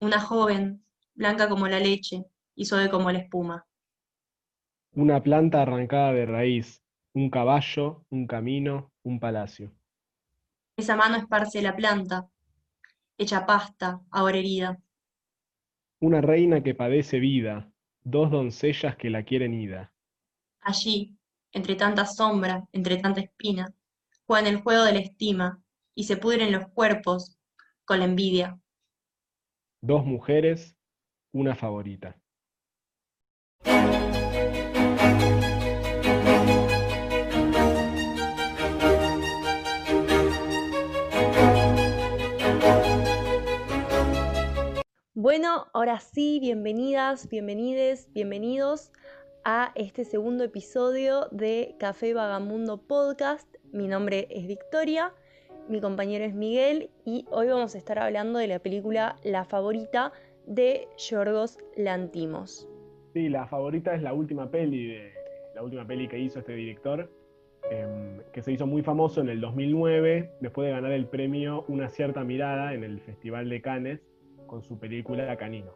Una joven, blanca como la leche y suave como la espuma. Una planta arrancada de raíz, un caballo, un camino, un palacio. Esa mano esparce la planta, hecha pasta, ahora herida. Una reina que padece vida, dos doncellas que la quieren ida. Allí, entre tanta sombra, entre tanta espina, juegan el juego de la estima y se pudren los cuerpos con la envidia. Dos mujeres, una favorita. Bueno, ahora sí, bienvenidas, bienvenides, bienvenidos a este segundo episodio de Café Vagamundo Podcast. Mi nombre es Victoria, mi compañero es Miguel y hoy vamos a estar hablando de la película La Favorita de Yorgos Lantimos. Sí, La Favorita es la última peli de la última peli que hizo este director, em, que se hizo muy famoso en el 2009 después de ganar el premio Una cierta mirada en el Festival de Cannes con su película Canino.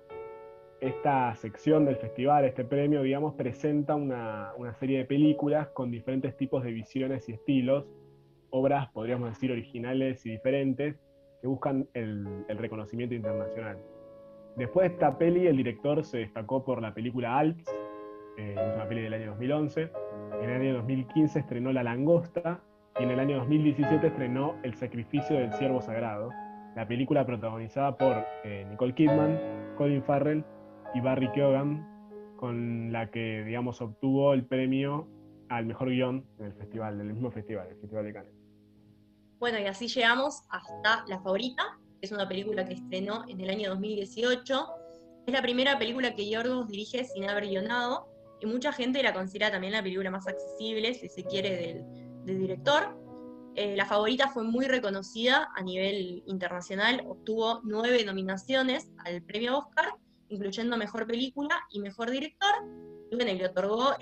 Esta sección del festival, este premio, digamos, presenta una, serie de películas con diferentes tipos de visiones y estilos, obras, podríamos decir, originales y diferentes, que buscan el, reconocimiento internacional. Después de esta peli, el director se destacó por la película Alps, eh, una peli del año 2011. En el año 2015 estrenó La Langosta y en el año 2017 estrenó El Sacrificio del Ciervo Sagrado, la película protagonizada por eh, Nicole Kidman, Colin Farrell y Barry Keoghan, con la que, digamos, obtuvo el premio al mejor guion en el festival, del mismo festival, el Festival de Cannes. Bueno, y así llegamos hasta La Favorita, que es una película que estrenó en el año 2018. Es la primera película que Yorgos dirige sin haber guionado, y mucha gente la considera también la película más accesible, si se quiere, del, director. Eh, la favorita fue muy reconocida a nivel internacional, obtuvo nueve nominaciones al premio Oscar, incluyendo Mejor Película y Mejor Director, y bueno, le otorgó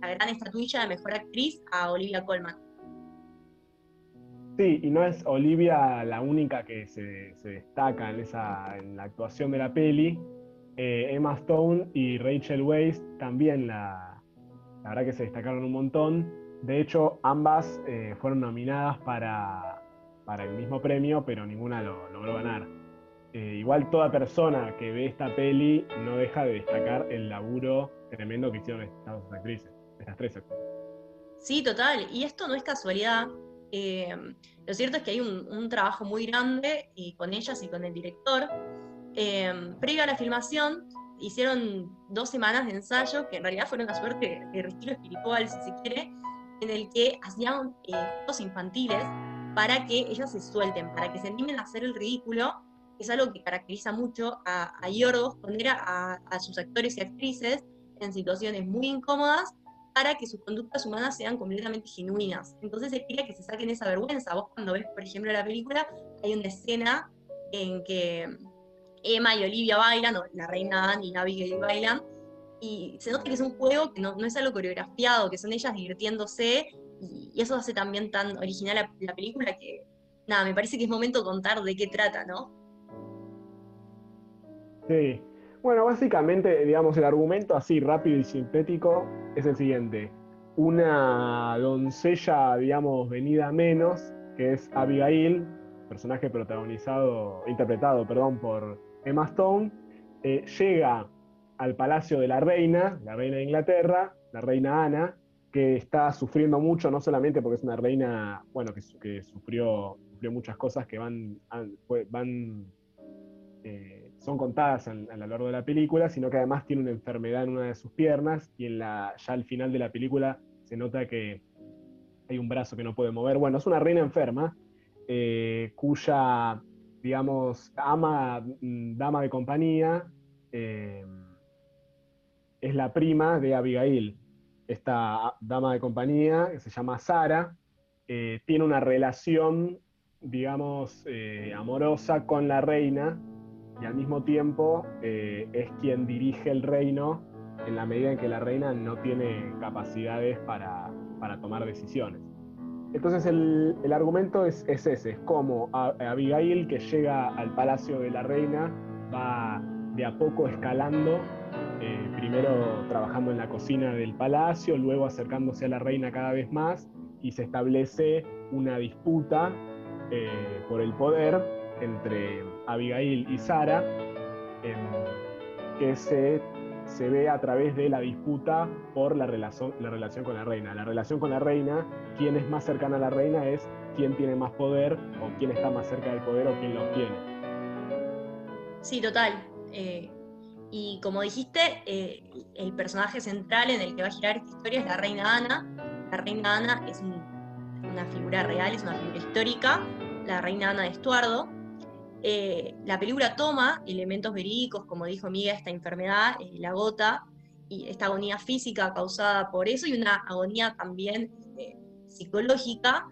la gran estatuilla de Mejor Actriz a Olivia Colman. Sí, y no es Olivia la única que se, destaca en, esa, en la actuación de la peli. Eh, Emma Stone y Rachel Weisz también la, la verdad que se destacaron un montón. De hecho, ambas eh, fueron nominadas para, el mismo premio, pero ninguna lo logró ganar. Eh, igual toda persona que ve esta peli no deja de destacar el laburo tremendo que hicieron estas actrices, estas tres actrices. Sí, total. Y esto no es casualidad. Eh, lo cierto es que hay un, trabajo muy grande y con ellas y con el director. previo a la filmación, hicieron dos semanas de ensayo, que en realidad fueron una suerte de retiro espiritual, si se quiere, en el que hacían eh, juegos infantiles para que ellas se suelten, para que se animen a hacer el ridículo, es algo que caracteriza mucho a, a Yorgos, poner a, a, sus actores y actrices en situaciones muy incómodas para que sus conductas humanas sean completamente genuinas. Entonces él quería que se saquen esa vergüenza. Vos cuando ves, por ejemplo, la película, hay una escena en que Emma y Olivia bailan, o la reina Anne y Abigail bailan, y se nota que es un juego que no, es algo coreografiado, que son ellas divirtiéndose, y, eso hace también tan original la, película que, nada, me parece que es momento de contar de qué trata, ¿no? Sí. Bueno, básicamente, digamos, el argumento así rápido y sintético es el siguiente. Una doncella, digamos, venida menos, que es Abigail, personaje protagonizado, interpretado, perdón, por Emma Stone, eh, llega al palacio de la reina, la reina de Inglaterra, la reina Ana, que está sufriendo mucho, no solamente porque es una reina, bueno, que, sufrió, muchas cosas que van, van eh, son contadas a, lo largo de la película, sino que además tiene una enfermedad en una de sus piernas y en la, ya al final de la película se nota que hay un brazo que no puede mover. Bueno, es una reina enferma, eh, cuya, digamos, ama, mm, dama de compañía, eh, es la prima de Abigail, esta dama de compañía que se llama Sara, tiene una relación, digamos, eh, amorosa con la reina y al mismo tiempo eh, es quien dirige el reino en la medida en que la reina no tiene capacidades para, tomar decisiones. Entonces el, argumento es, ese, es como Abigail que llega al palacio de la reina va de a poco escalando, eh, primero trabajando en la cocina del palacio, luego acercándose a la reina cada vez más y se establece una disputa eh, por el poder entre Abigail y Sara, que se, se, ve a través de la disputa por la relación, la relación con la reina. La relación con la reina, quién es más cercana a la reina es quién tiene más poder o quién está más cerca del poder o quién lo tiene. Sí, total. Eh, y como dijiste, eh, el personaje central en el que va a girar esta historia es la reina Ana. La reina Ana es una figura real, es una figura histórica, la reina Ana de Estuardo. Eh, la película toma elementos verídicos, como dijo Miguel, esta enfermedad, la gota, y esta agonía física causada por eso, y una agonía también este, psicológica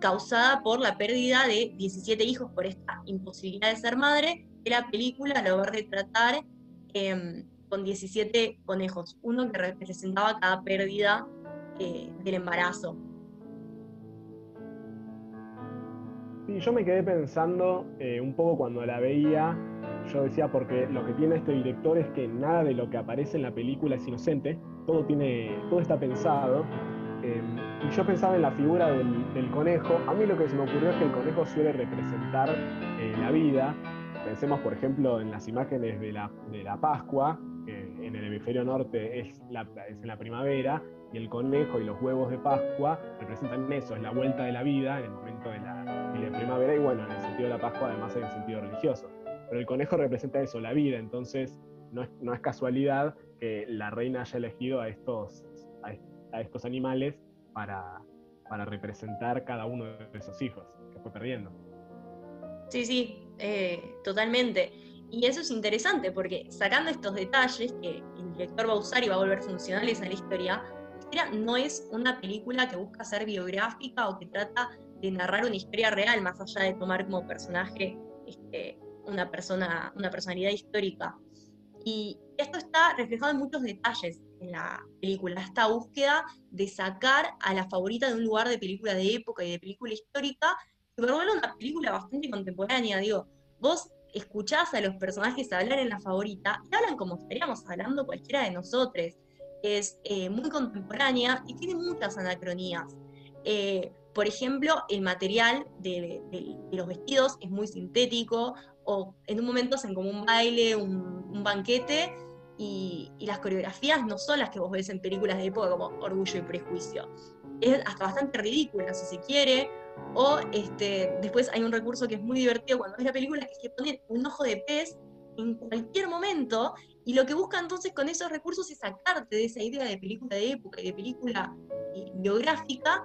causada por la pérdida de 17 hijos por esta imposibilidad de ser madre, que la película lo va a retratar em, con 17 conejos, uno que representaba cada pérdida eh, del embarazo. Sí, yo me quedé pensando eh, un poco cuando la veía, yo decía, porque lo que tiene este director es que nada de lo que aparece en la película es inocente, todo, tiene, todo está pensado, Em, y yo pensaba en la figura del, conejo. A mí lo que se me ocurrió es que el conejo suele representar eh, la vida. Pensemos, por ejemplo, en las imágenes de la, de la Pascua, en el hemisferio norte es, la, es en la primavera, y el conejo y los huevos de Pascua representan eso, es la vuelta de la vida en el momento de la, de la primavera, y bueno, en el sentido de la Pascua además hay un sentido religioso. Pero el conejo representa eso, la vida, entonces no es, no es casualidad que la reina haya elegido a estos, a estos animales para, para representar cada uno de esos hijos que fue perdiendo. Sí, sí, eh, totalmente. Y eso es interesante porque sacando estos detalles que el director va a usar y va a volver funcionales a la historia, la historia no es una película que busca ser biográfica o que trata de narrar una historia real, más allá de tomar como personaje este, una, persona, una personalidad histórica. Y esto está reflejado en muchos detalles en la película, esta búsqueda de sacar a la favorita de un lugar de película de época y de película histórica, que vuelve una película bastante contemporánea, digo, vos escuchás a los personajes hablar en la favorita y hablan como estaríamos hablando cualquiera de nosotros. Es eh, muy contemporánea y tiene muchas anacronías. Eh, por ejemplo, el material de, los vestidos es muy sintético, o en un momento hacen como un baile, un banquete, y, las coreografías no son las que vos ves en películas de época como Orgullo y Prejuicio. Es hasta bastante ridícula, si se quiere. O este, después hay un recurso que es muy divertido cuando ves la película, que es que ponen un ojo de pez en cualquier momento, y lo que busca entonces con esos recursos es sacarte de esa idea de película de época y de película biográfica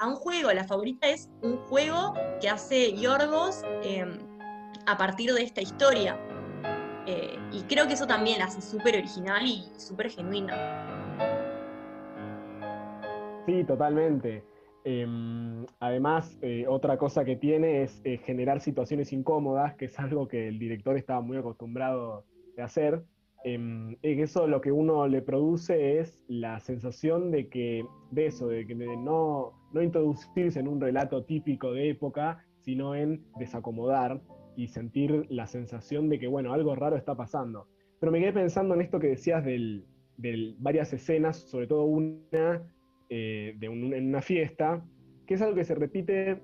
a un juego. La favorita es un juego que hace Yorgos em, a partir de esta historia. Eh, y creo que eso también hace súper original y súper genuina. Sí, totalmente. Em, además, eh, otra cosa que tiene es eh, generar situaciones incómodas, que es algo que el director estaba muy acostumbrado de hacer. Em, eso lo que uno le produce es la sensación de que, de eso, de que no, no introducirse en un relato típico de época, sino en desacomodar y sentir la sensación de que, bueno, algo raro está pasando. Pero me quedé pensando en esto que decías de varias escenas, sobre todo una eh, de en una fiesta, que es algo que se repite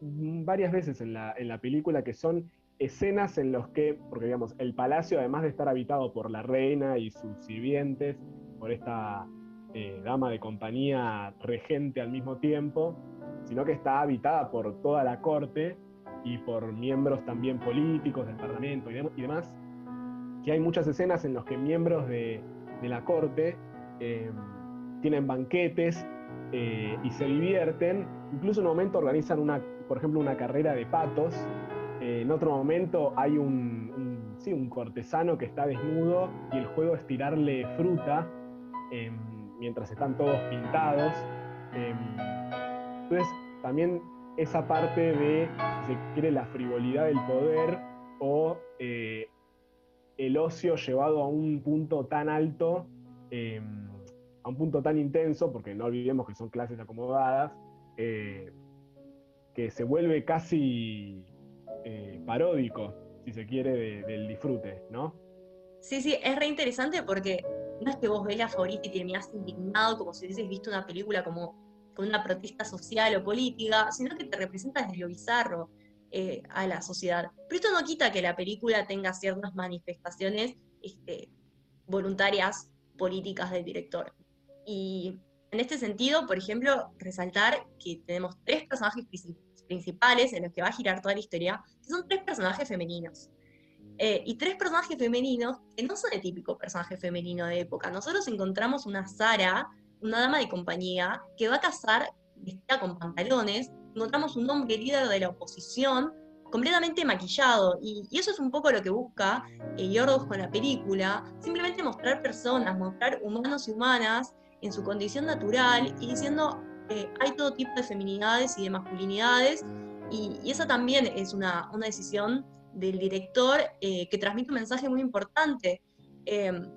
varias veces en la, en la película, que son escenas en los que, porque digamos, el palacio, además de estar habitado por la reina y sus sirvientes, por esta eh, dama de compañía regente al mismo tiempo, sino que está habitada por toda la corte y por miembros también políticos del Parlamento y, demás, que hay muchas escenas en las que miembros de, la Corte em, tienen banquetes eh, y se divierten, incluso en un momento organizan una, por ejemplo, una carrera de patos, en otro momento hay un, sí, un cortesano que está desnudo y el juego es tirarle fruta em, mientras están todos pintados. Em, entonces, también esa parte de, si se quiere, la frivolidad del poder o eh, el ocio llevado a un punto tan alto, em, a un punto tan intenso, porque no olvidemos que son clases acomodadas, eh, que se vuelve casi eh, paródico. si se quiere, del disfrute, ¿no? Sí, sí, es re interesante porque no es que vos ves la favorita y terminás indignado como si hubieses visto una película como con una protesta social o política, sino que te representa desde lo bizarro eh, a la sociedad. Pero esto no quita que la película tenga ciertas manifestaciones este, voluntarias políticas del director. Y en este sentido, por ejemplo, resaltar que tenemos tres personajes principales en los que va a girar toda la historia, que son tres personajes femeninos. Eh, y tres personajes femeninos que no son el típico personaje femenino de época. Nosotros encontramos una Sara, una dama de compañía, que va a casar vestida con pantalones. Encontramos un hombre líder de la oposición, completamente maquillado. Y, eso es un poco lo que busca eh, con la película. Simplemente mostrar personas, mostrar humanos y humanas en su condición natural y diciendo eh, hay todo tipo de feminidades y de masculinidades. Y, y esa también es una, una decisión del director eh, que transmite un mensaje muy importante. Em,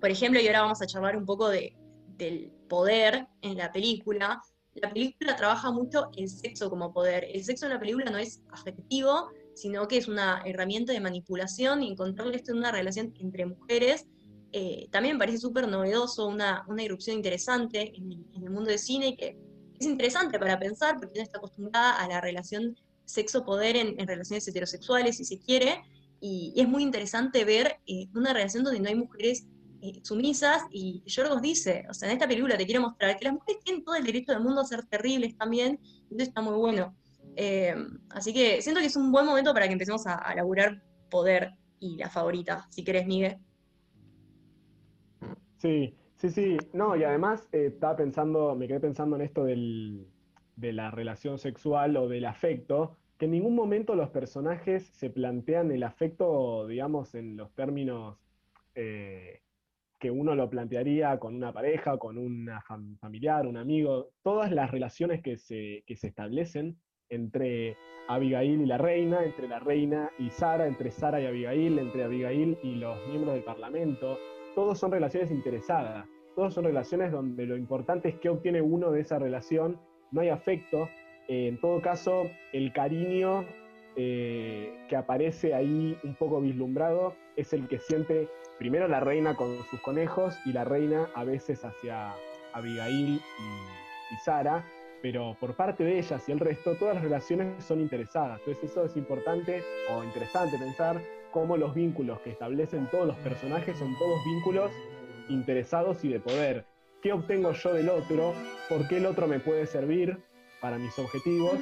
por ejemplo, y ahora vamos a charlar un poco de, del poder en la película. La película trabaja mucho el sexo como poder. El sexo en la película no es afectivo, sino que es una herramienta de manipulación y encontrar esto en una relación entre mujeres. Eh, también me parece súper novedoso, una, una irrupción interesante en, en el mundo del cine que es interesante para pensar porque uno está acostumbrada a la relación sexo-poder en, relaciones heterosexuales, si se quiere, y, es muy interesante ver eh, una relación donde no hay mujeres eh, sumisas, y Yorgos dice, o sea, en esta película te quiero mostrar que las mujeres tienen todo el derecho del mundo a ser terribles también, eso está muy bueno. Eh, así que siento que es un buen momento para que empecemos a, a laburar poder y la favorita, si querés, Miguel. Sí, sí, sí. No, y además estaba pensando, me quedé pensando en esto del, de la relación sexual o del afecto, que en ningún momento los personajes se plantean el afecto, digamos, en los términos eh, que uno lo plantearía con una pareja, con una familiar, un amigo. Todas las relaciones que se, que se establecen entre Abigail y la reina, entre la reina y Sara, entre Sara y Abigail, entre Abigail y los miembros del Parlamento, todos son relaciones interesadas, todos son relaciones donde lo importante es qué obtiene uno de esa relación, no hay afecto, eh, en todo caso, el cariño eh, que aparece ahí un poco vislumbrado es el que siente primero la reina con sus conejos y la reina a veces hacia Abigail y, Sara, pero por parte de ellas y el resto, todas las relaciones son interesadas. Entonces eso es importante o interesante pensar cómo los vínculos que establecen todos los personajes son todos vínculos interesados y de poder. ¿Qué obtengo yo del otro? ¿Por qué el otro me puede servir? para mis objetivos,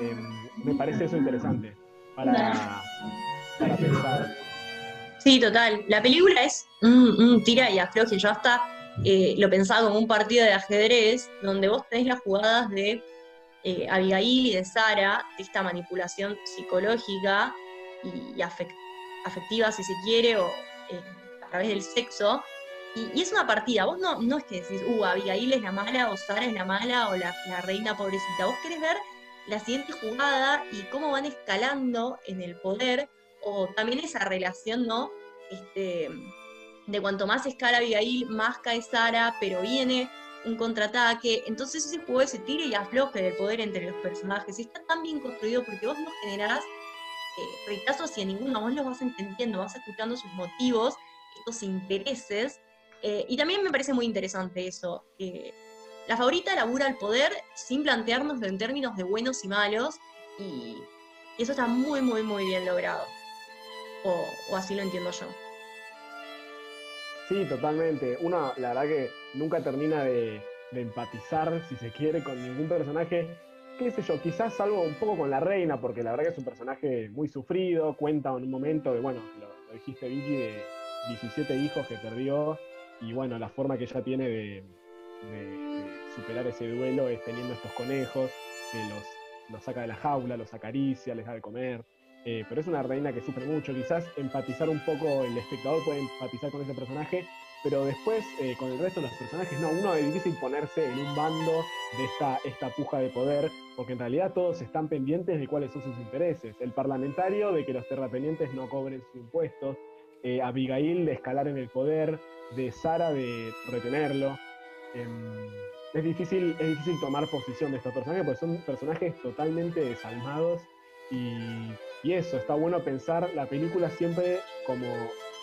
em, me parece eso interesante para, pensar. Sí, total. La película es un, tira y afloje. Yo hasta eh, lo pensaba como un partido de ajedrez, donde vos tenés las jugadas de eh, Abigail y de Sara, de esta manipulación psicológica y, afectiva, si se quiere, o eh, a través del sexo, y, es una partida, vos no, no es que decís, uh, Abigail es la mala, o Sara es la mala, o la, reina pobrecita. Vos querés ver la siguiente jugada y cómo van escalando en el poder, o también esa relación, ¿no? Este, de cuanto más escala Abigail, más cae Sara, pero viene un contraataque. Entonces ese juego ese tire y afloje del poder entre los personajes. está tan bien construido porque vos no generás eh, rechazos y a ninguno, vos los vas entendiendo, vas escuchando sus motivos, estos intereses, eh, y también me parece muy interesante eso. la favorita labura el poder sin plantearnos en términos de buenos y malos, y, eso está muy, muy, muy bien logrado. O, así lo entiendo yo. Sí, totalmente. Uno, la verdad que nunca termina de, empatizar, si se quiere, con ningún personaje. Qué sé yo, quizás algo un poco con la reina, porque la verdad que es un personaje muy sufrido, cuenta en un momento de, bueno, lo, dijiste Vicky, de 17 hijos que perdió y bueno, la forma que ella tiene de, superar ese duelo es teniendo estos conejos, que los, los, saca de la jaula, los acaricia, les da de comer. Eh, pero es una reina que sufre mucho. Quizás empatizar un poco, el espectador puede empatizar con ese personaje, pero después eh, con el resto de los personajes no. Uno es difícil ponerse en un bando de esta, esta puja de poder, porque en realidad todos están pendientes de cuáles son sus intereses. El parlamentario de que los terratenientes no cobren sus impuestos, eh, Abigail de escalar en el poder, de Sara de retenerlo. Em, es, difícil, es difícil tomar posición de estos personajes porque son personajes totalmente desalmados y eso, está bueno pensar la película siempre como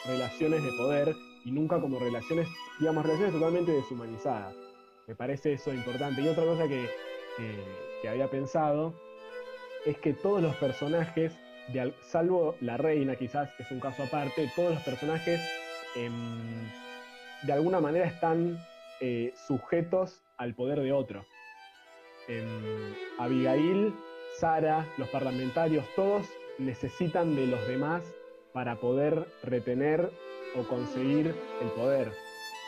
relaciones de poder y nunca como relaciones, digamos, relaciones totalmente deshumanizadas. Me parece eso importante. Y otra cosa que, que, había pensado es que todos los personajes, salvo la reina, quizás es un caso aparte, todos los personajes em, de alguna manera están eh, sujetos al poder de otro. Em, Abigail, Sara, los parlamentarios, todos necesitan de los demás para poder retener o conseguir el poder.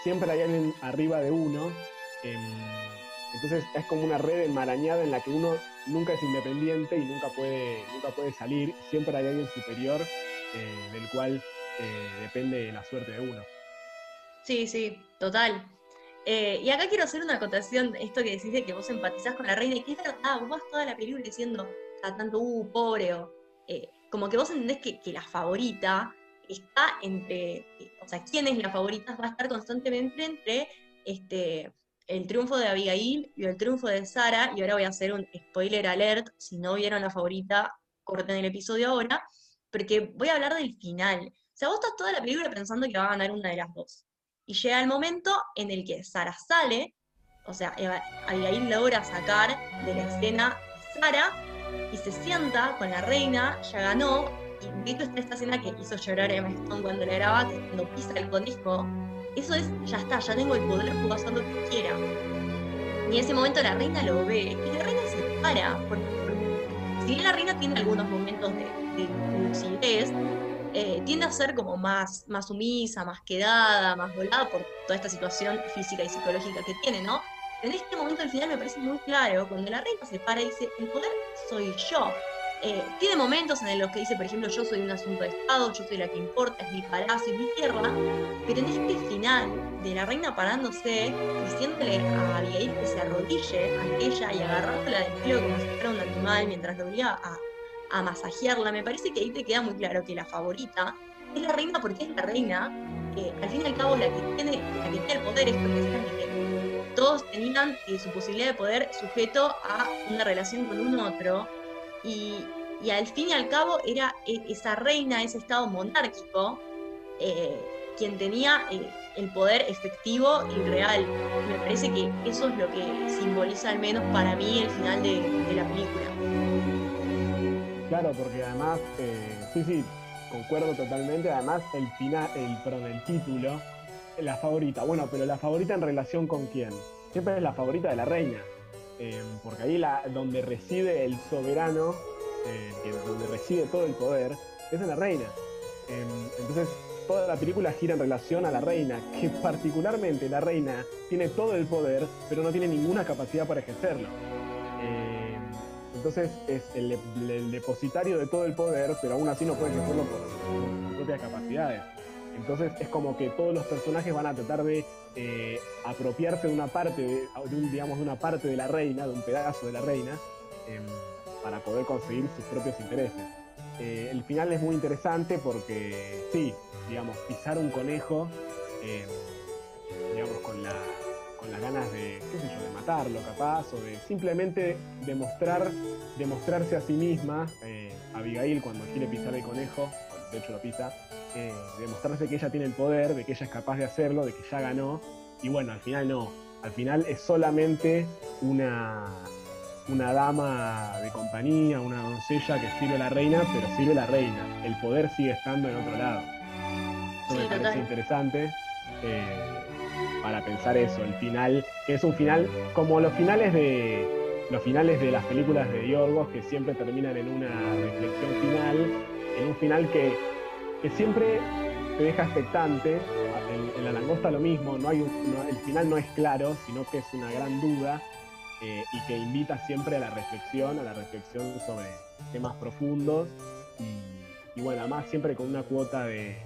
Siempre hay alguien arriba de uno. Em, entonces es como una red enmarañada en la que uno nunca es independiente y nunca puede, nunca puede salir. Siempre hay alguien superior eh, del cual eh, depende la suerte de uno. Sí, sí, total. Eh, y acá quiero hacer una acotación, esto que decís de que vos empatizás con la reina, y que es verdad, vos vas toda la película diciendo, a tanto, uh, pobre, o como que vos entendés que la favorita está entre, eh, o sea, quién es la favorita va a estar constantemente entre este, el triunfo de Abigail y el triunfo de Sara, y ahora voy a hacer un spoiler alert, si no vieron la favorita, corten el episodio ahora, porque voy a hablar del final. O sea, vos estás toda la película pensando que va a ganar una de las dos. Y llega el momento en el que Sara sale, o sea, Abigail logra sacar de la escena a Sara y se sienta con la reina, ya ganó, de está esta escena que hizo llorar a Emma Stone cuando la graba, que cuando pisa el conejo, eso es, ya está, ya tengo el poder, puedo hacer lo que quiera. Y en ese momento la reina lo ve, y la reina se para, porque, si bien la reina tiene algunos momentos de, lucidez, eh, tiende a ser como más, más sumisa, más quedada, más volada por toda esta situación física y psicológica que tiene, ¿no? En este momento al final me parece muy claro, cuando la reina se para y dice, el poder soy yo. Eh, tiene momentos en los que dice, por ejemplo, yo soy un asunto de Estado, yo soy la que importa, es mi palacio, es mi tierra, pero en este final de la reina parándose, diciéndole a Abigail que se arrodille ante ella y agarrándole del pelo como si fuera un animal mientras lo obliga a, masajearla, me parece que ahí te queda muy claro que la favorita es la reina porque es la reina, que al fin y al cabo la que tiene, la que tiene el poder es porque es todos tenían eh, su posibilidad de poder sujeto a una relación con un otro. Y, al fin y al cabo era e, esa reina, ese estado monárquico, eh, quien tenía eh, el poder efectivo y real. Me parece que eso es lo que simboliza al menos para mí el final de, la película. Claro, porque además, eh, sí, sí, concuerdo totalmente. Además, el final, el, perdón, el título, la favorita. Bueno, pero la favorita en relación con quién? Siempre es la favorita de la reina. Porque ahí la, donde reside el soberano, donde reside todo el poder, es en la reina. Em, entonces, toda la película gira en relación a la reina, que particularmente la reina tiene todo el poder, pero no tiene ninguna capacidad para ejercerlo. Em, entonces es el, depositario de todo el poder, pero aún así no puede ejercerlo por sus propias capacidades. Entonces es como que todos los personajes van a tratar de eh, apropiarse de una parte, de, un, digamos, de una parte de la reina, de un pedazo de la reina, em, para poder conseguir sus propios intereses. Eh, el final es muy interesante porque, sí, digamos, pisar un conejo, em, digamos, con las ganas de, qué sé yo, de matarlo capaz, o de simplemente demostrar, demostrarse a sí misma, eh, Abigail cuando quiere pisar el conejo, de hecho lo pisa, eh, demostrarse que ella tiene el poder, de que ella es capaz de hacerlo, de que ya ganó. Y bueno, al final no. Al final es solamente una, una dama de compañía, una doncella que sirve a la reina, pero sirve a la reina. El poder sigue estando en otro lado. Eso me parece interesante eh, para pensar eso, el final, que es un final como los finales de los finales de las películas de Yorgos que siempre terminan en una reflexión final, en un final que que siempre te deja expectante. En, la langosta lo mismo, no hay el final no es claro, sino que es una gran duda eh, y que invita siempre a la reflexión, a la reflexión sobre temas profundos y, bueno, además siempre con una cuota de,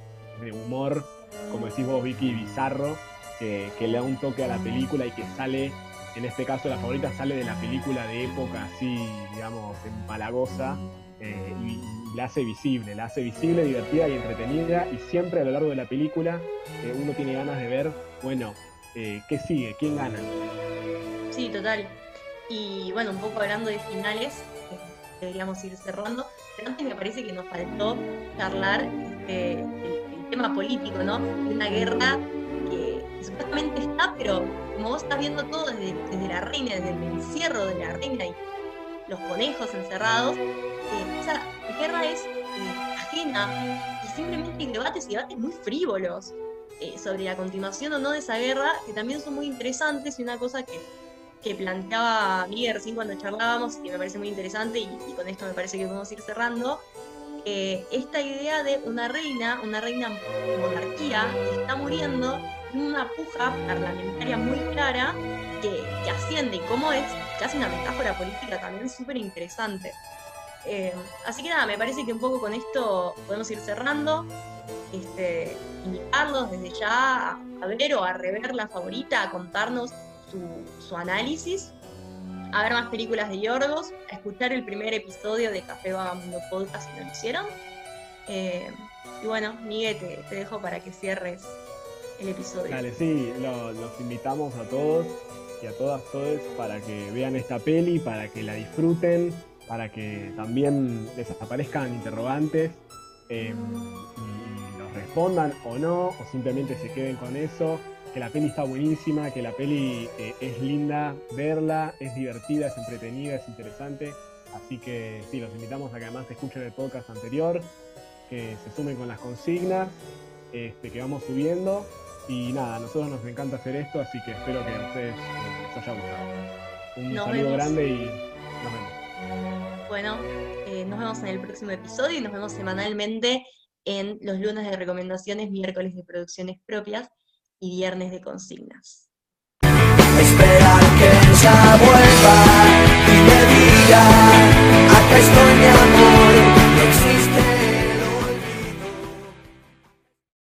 humor, como decís vos, Vicky, bizarro, que, le da un toque a la película y que sale, en este caso la favorita sale de la película de época así, digamos, empalagosa eh, y la hace visible, la hace visible, divertida y entretenida y siempre a lo largo de la película eh, uno tiene ganas de ver, bueno, ¿qué sigue? ¿Quién gana? Sí, total. Y bueno, un poco hablando de finales, deberíamos ir cerrando. Pero antes me parece que nos faltó charlar este, el, tema político, ¿no? Una guerra que, supuestamente está, pero como vos estás viendo todo desde, la reina, desde el encierro de la reina y los conejos encerrados, eh, esa guerra es eh, ajena y simplemente hay debates y debates muy frívolos. Eh, sobre la continuación o no de esa guerra, que también son muy interesantes y una cosa que, que planteaba Miguel recién cuando charlábamos y que me parece muy interesante y, con esto me parece que podemos ir cerrando, esta idea de una reina, una reina monarquía que está muriendo en una puja parlamentaria muy clara que, que asciende y cómo es casi una metáfora política también súper interesante. Eh, así que nada, me parece que un poco con esto podemos ir cerrando. Este, invitarlos desde ya a, ver o a rever la favorita, a contarnos su, análisis, a ver más películas de Yorgos, a escuchar el primer episodio de Café Vagamundo Podcast si no lo hicieron. Eh, y bueno, Miguel, te, dejo para que cierres el episodio. Dale, sí, los invitamos a todos y a todas, todos para que vean esta peli, para que la disfruten, para que también les aparezcan interrogantes em, y, los respondan o no, o simplemente se queden con eso. Que la peli está buenísima, que la peli eh, es linda verla, es divertida, es entretenida, es interesante. Así que sí, los invitamos a que además escuchen el podcast anterior, que se sumen con las consignas este, que vamos subiendo. Y nada, a nosotros nos encanta hacer esto, así que espero que a ustedes les haya gustado. Un saludo grande y nos vemos. Bueno, eh, nos vemos en el próximo episodio y nos vemos semanalmente en los lunes de recomendaciones, miércoles de producciones propias y viernes de consignas. Esperar que ella vuelva y me diga, acá estoy mi amor,